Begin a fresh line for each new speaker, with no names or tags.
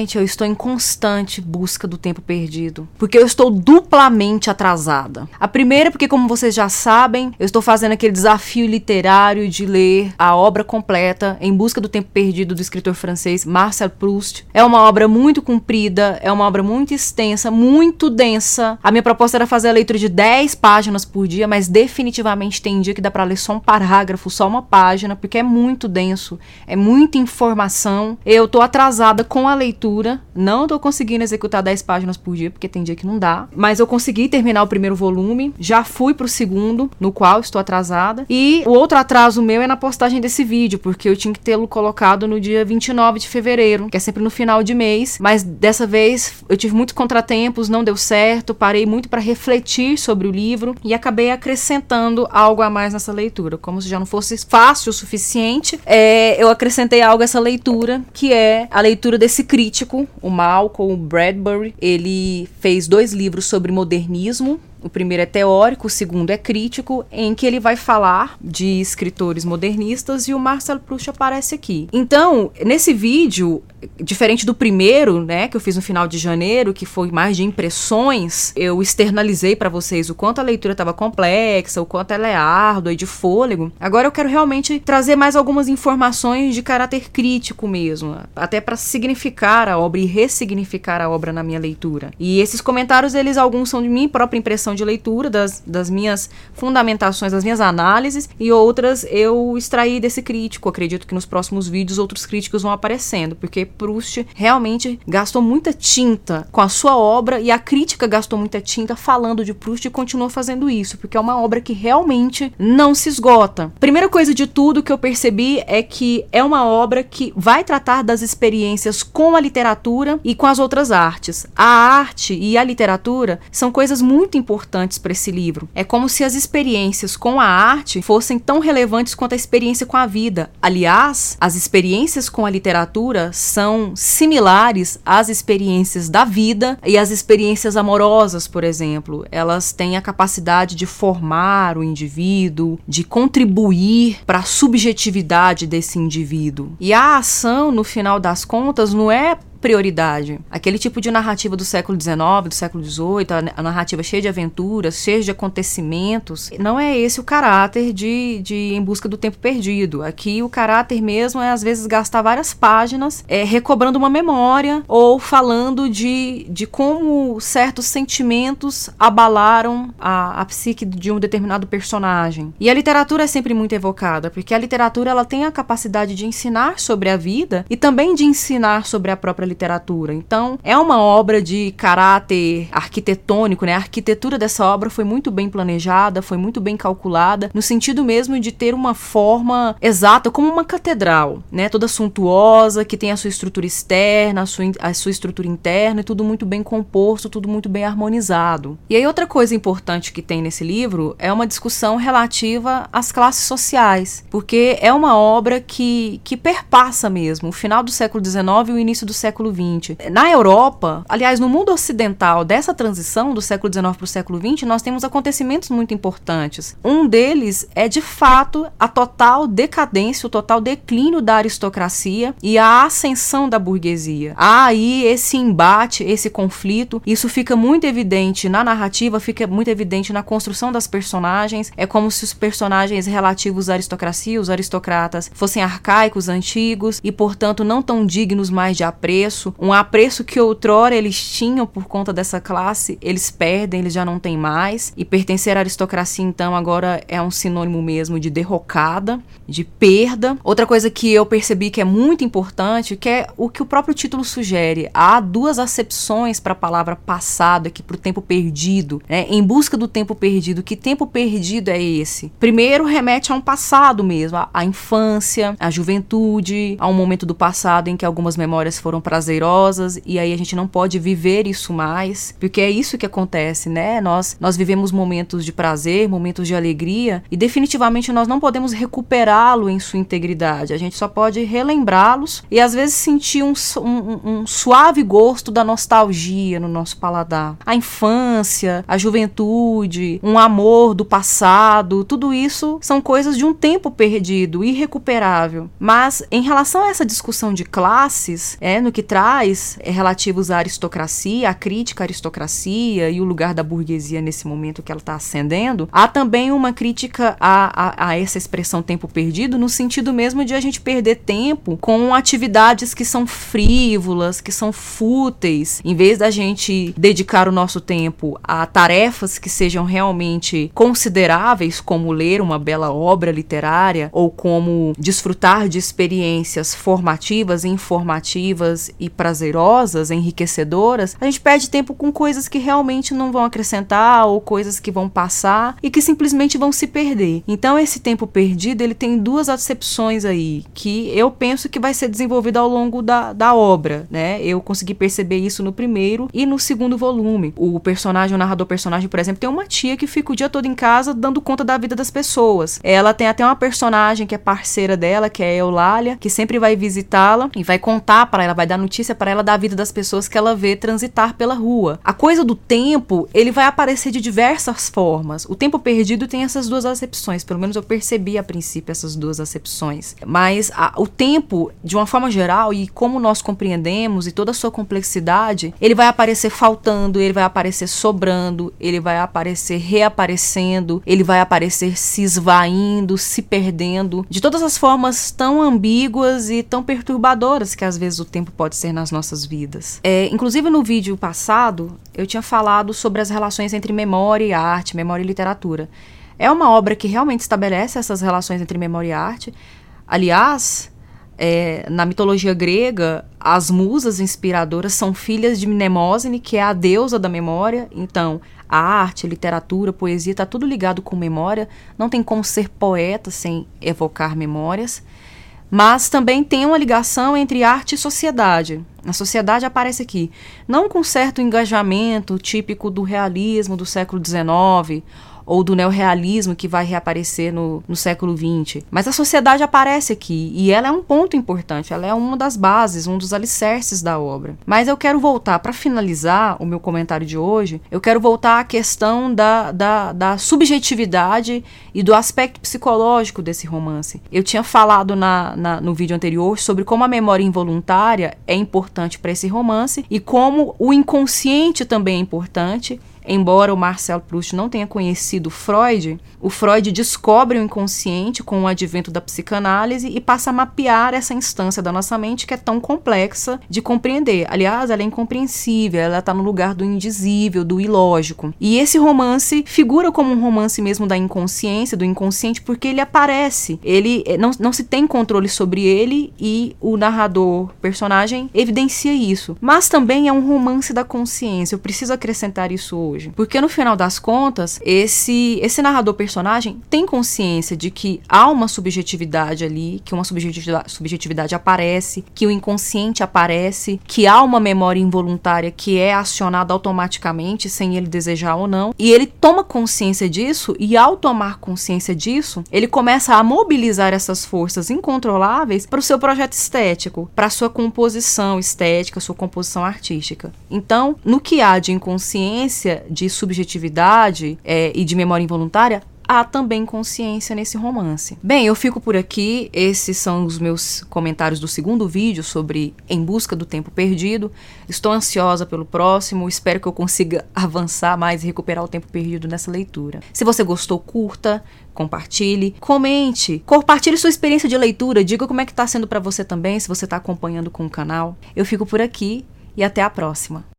Gente, eu estou em constante busca do tempo perdido, porque eu estou duplamente atrasada. A primeira, porque como vocês já sabem, eu estou fazendo aquele desafio literário de ler a obra completa Em Busca do Tempo Perdido do escritor francês Marcel Proust. É uma obra muito comprida, é uma obra muito extensa, muito densa. A minha proposta era fazer a leitura de 10 páginas por dia, mas definitivamente tem dia que dá para ler só um parágrafo, só uma página, porque é muito denso, é muita informação. Eu tô atrasada com a leitura, não tô conseguindo executar 10 páginas por dia, porque tem dia que não dá, mas eu consegui terminar o primeiro volume, já fui pro segundo, no qual estou atrasada, e o outro atraso meu é na postagem desse vídeo, porque eu tinha que tê-lo colocado no dia 29 de fevereiro, que é sempre no final de mês, mas dessa vez eu tive muitos contratempos, não deu certo, parei muito para refletir sobre o livro e acabei acrescentando algo a mais nessa leitura, como se já não fosse fácil o suficiente, é, eu acrescentei algo a essa leitura, que é a leitura desse crítico, o Malcolm Bradbury. Ele fez dois livros sobre modernismo, o primeiro é teórico, o segundo é crítico, em que ele vai falar de escritores modernistas e o Marcel Proust aparece aqui. Então, nesse vídeo, diferente do primeiro, né, que eu fiz no final de janeiro, que foi mais de impressões, eu externalizei para vocês o quanto a leitura estava complexa, o quanto ela é árdua e de fôlego. Agora eu quero realmente trazer mais algumas informações de caráter crítico mesmo, até para significar a obra e ressignificar a obra na minha leitura. E esses comentários, eles alguns são de minha própria impressão de leitura, das, das minhas fundamentações, das minhas análises, e outras eu extraí desse crítico. Acredito que nos próximos vídeos outros críticos vão aparecendo, porque Proust realmente gastou muita tinta com a sua obra e a crítica gastou muita tinta falando de Proust e continua fazendo isso, porque é uma obra que realmente não se esgota. Primeira coisa de tudo que eu percebi é que é uma obra que vai tratar das experiências com a literatura e com as outras artes. A arte e a literatura são coisas muito importantes para esse livro. É como se as experiências com a arte fossem tão relevantes quanto a experiência com a vida. Aliás, as experiências com a literatura são similares às experiências da vida e às experiências amorosas, por exemplo. Elas têm a capacidade de formar o indivíduo, de contribuir para a subjetividade desse indivíduo. E a ação, no final das contas, não é prioridade. Aquele tipo de narrativa do século XIX, do século XVIII, a narrativa cheia de aventuras, cheia de acontecimentos, não é esse o caráter de, de Em Busca do Tempo Perdido. Aqui o caráter mesmo é, às vezes, gastar várias páginas é, recobrando uma memória ou falando de, de como certos sentimentos abalaram a, a psique de um determinado personagem. E a literatura é sempre muito evocada, porque a literatura ela tem a capacidade de ensinar sobre a vida e também de ensinar sobre a própria literatura. Então, é uma obra de caráter arquitetônico, né? A arquitetura dessa obra foi muito bem planejada, foi muito bem calculada, no sentido mesmo de ter uma forma exata, como uma catedral, né? Toda suntuosa, que tem a sua estrutura externa, a sua, a sua estrutura interna, e tudo muito bem composto, tudo muito bem harmonizado. E aí, outra coisa importante que tem nesse livro é uma discussão relativa às classes sociais, porque é uma obra que, que perpassa mesmo o final do século XIX e o início do século século XX. Na Europa, aliás, no mundo ocidental dessa transição do século XIX para o século XX, nós temos acontecimentos muito importantes. Um deles é, de fato, a total decadência, o total declínio da aristocracia e a ascensão da burguesia. Há aí esse embate, esse conflito. Isso fica muito evidente na narrativa, fica muito evidente na construção das personagens. É como se os personagens relativos à aristocracia, os aristocratas, fossem arcaicos, antigos e, portanto, não tão dignos mais de apreço apreço, um apreço que outrora eles tinham por conta dessa classe, eles perdem, eles já não têm mais. E pertencer à aristocracia, então, agora é um sinônimo mesmo de derrocada, de perda. Outra coisa que eu percebi que é muito importante, que é o que o próprio título sugere. Há duas acepções para a palavra passado aqui, para o tempo perdido, né? Em busca do tempo perdido. Que tempo perdido é esse? Primeiro, remete a um passado mesmo, a infância, a juventude, a um momento do passado em que algumas memórias foram para prazerosas e aí a gente não pode viver isso mais, porque é isso que acontece, né? Nós nós vivemos momentos de prazer, momentos de alegria e definitivamente nós não podemos recuperá-lo em sua integridade. A gente só pode relembrá-los e às vezes sentir um, um, um suave gosto da nostalgia no nosso paladar. A infância, a juventude, um amor do passado, tudo isso são coisas de um tempo perdido, irrecuperável. Mas em relação a essa discussão de classes, é no que traz é, relativos à aristocracia, à crítica à aristocracia e o lugar da burguesia nesse momento que ela está ascendendo, há também uma crítica a, a, a essa expressão tempo perdido, no sentido mesmo de a gente perder tempo com atividades que são frívolas, que são fúteis, em vez da gente dedicar o nosso tempo a tarefas que sejam realmente consideráveis, como ler uma bela obra literária ou como desfrutar de experiências formativas, informativas e prazerosas, enriquecedoras, a gente perde tempo com coisas que realmente não vão acrescentar ou coisas que vão passar e que simplesmente vão se perder. Então esse tempo perdido, ele tem duas acepções aí que eu penso que vai ser desenvolvida ao longo da, da obra, né? Eu consegui perceber isso no primeiro e no segundo volume. O personagem, o narrador personagem, por exemplo, tem uma tia que fica o dia todo em casa dando conta da vida das pessoas. Ela tem até uma personagem que é parceira dela, que é a Eulália, que sempre vai visitá-la e vai contar para ela, vai dar notícia para ela da vida das pessoas que ela vê transitar pela rua. A coisa do tempo, ele vai aparecer de diversas formas. O tempo perdido tem essas duas acepções, pelo menos eu percebi a princípio essas duas acepções. Mas a, o tempo, de uma forma geral, e como nós compreendemos e toda a sua complexidade, ele vai aparecer faltando, ele vai aparecer sobrando, ele vai aparecer reaparecendo, ele vai aparecer se esvaindo, se perdendo, de todas as formas tão ambíguas e tão perturbadoras que às vezes o tempo pode ser nas nossas vidas. É, inclusive no vídeo passado, eu tinha falado sobre as relações entre memória e arte, memória e literatura. É uma obra que realmente estabelece essas relações entre memória e arte. Aliás, é, na mitologia grega, as musas inspiradoras são filhas de Mnemosine, que é a deusa da memória. Então, a arte, a literatura, a poesia, está tudo ligado com memória. Não tem como ser poeta sem evocar memórias. Mas também tem uma ligação entre arte e sociedade. A sociedade aparece aqui, não com certo engajamento típico do realismo do século XIX ou do neorrealismo que vai reaparecer no, no século XX. Mas a sociedade aparece aqui e ela é um ponto importante, ela é uma das bases, um dos alicerces da obra. Mas eu quero voltar, para finalizar o meu comentário de hoje, eu quero voltar à questão da, da, da subjetividade e do aspecto psicológico desse romance. Eu tinha falado na, na, no vídeo anterior sobre como a memória involuntária é importante para esse romance e como o inconsciente também é importante Embora o Marcel Proust não tenha conhecido Freud, o Freud descobre o inconsciente com o advento da psicanálise e passa a mapear essa instância da nossa mente que é tão complexa de compreender. Aliás, ela é incompreensível, ela está no lugar do indizível, do ilógico. E esse romance figura como um romance mesmo da inconsciência, do inconsciente, porque ele aparece. Ele eh, não, não se tem controle sobre ele e o narrador, personagem, evidencia isso. Mas também é um romance da consciência. Eu preciso acrescentar isso hoje. Porque no final das contas, esse, esse narrador personagem tem consciência de que há uma subjetividade ali, que uma subjetividade, subjetividade aparece, que o inconsciente aparece, que há uma memória involuntária que é acionada automaticamente, sem ele desejar ou não. E ele toma consciência disso, e ao tomar consciência disso, ele começa a mobilizar essas forças incontroláveis para o seu projeto estético, para a sua composição estética, sua composição artística. Então, no que há de inconsciência, de subjetividade é, e de memória involuntária, há também consciência nesse romance. Bem, eu fico por aqui. Esses são os meus comentários do segundo vídeo sobre Em Busca do Tempo Perdido. Estou ansiosa pelo próximo. Espero que eu consiga avançar mais e recuperar o tempo perdido nessa leitura. Se você gostou, curta, compartilhe, comente, compartilhe sua experiência de leitura. Diga como é que está sendo para você também, se você está acompanhando com o canal. Eu fico por aqui e até a próxima.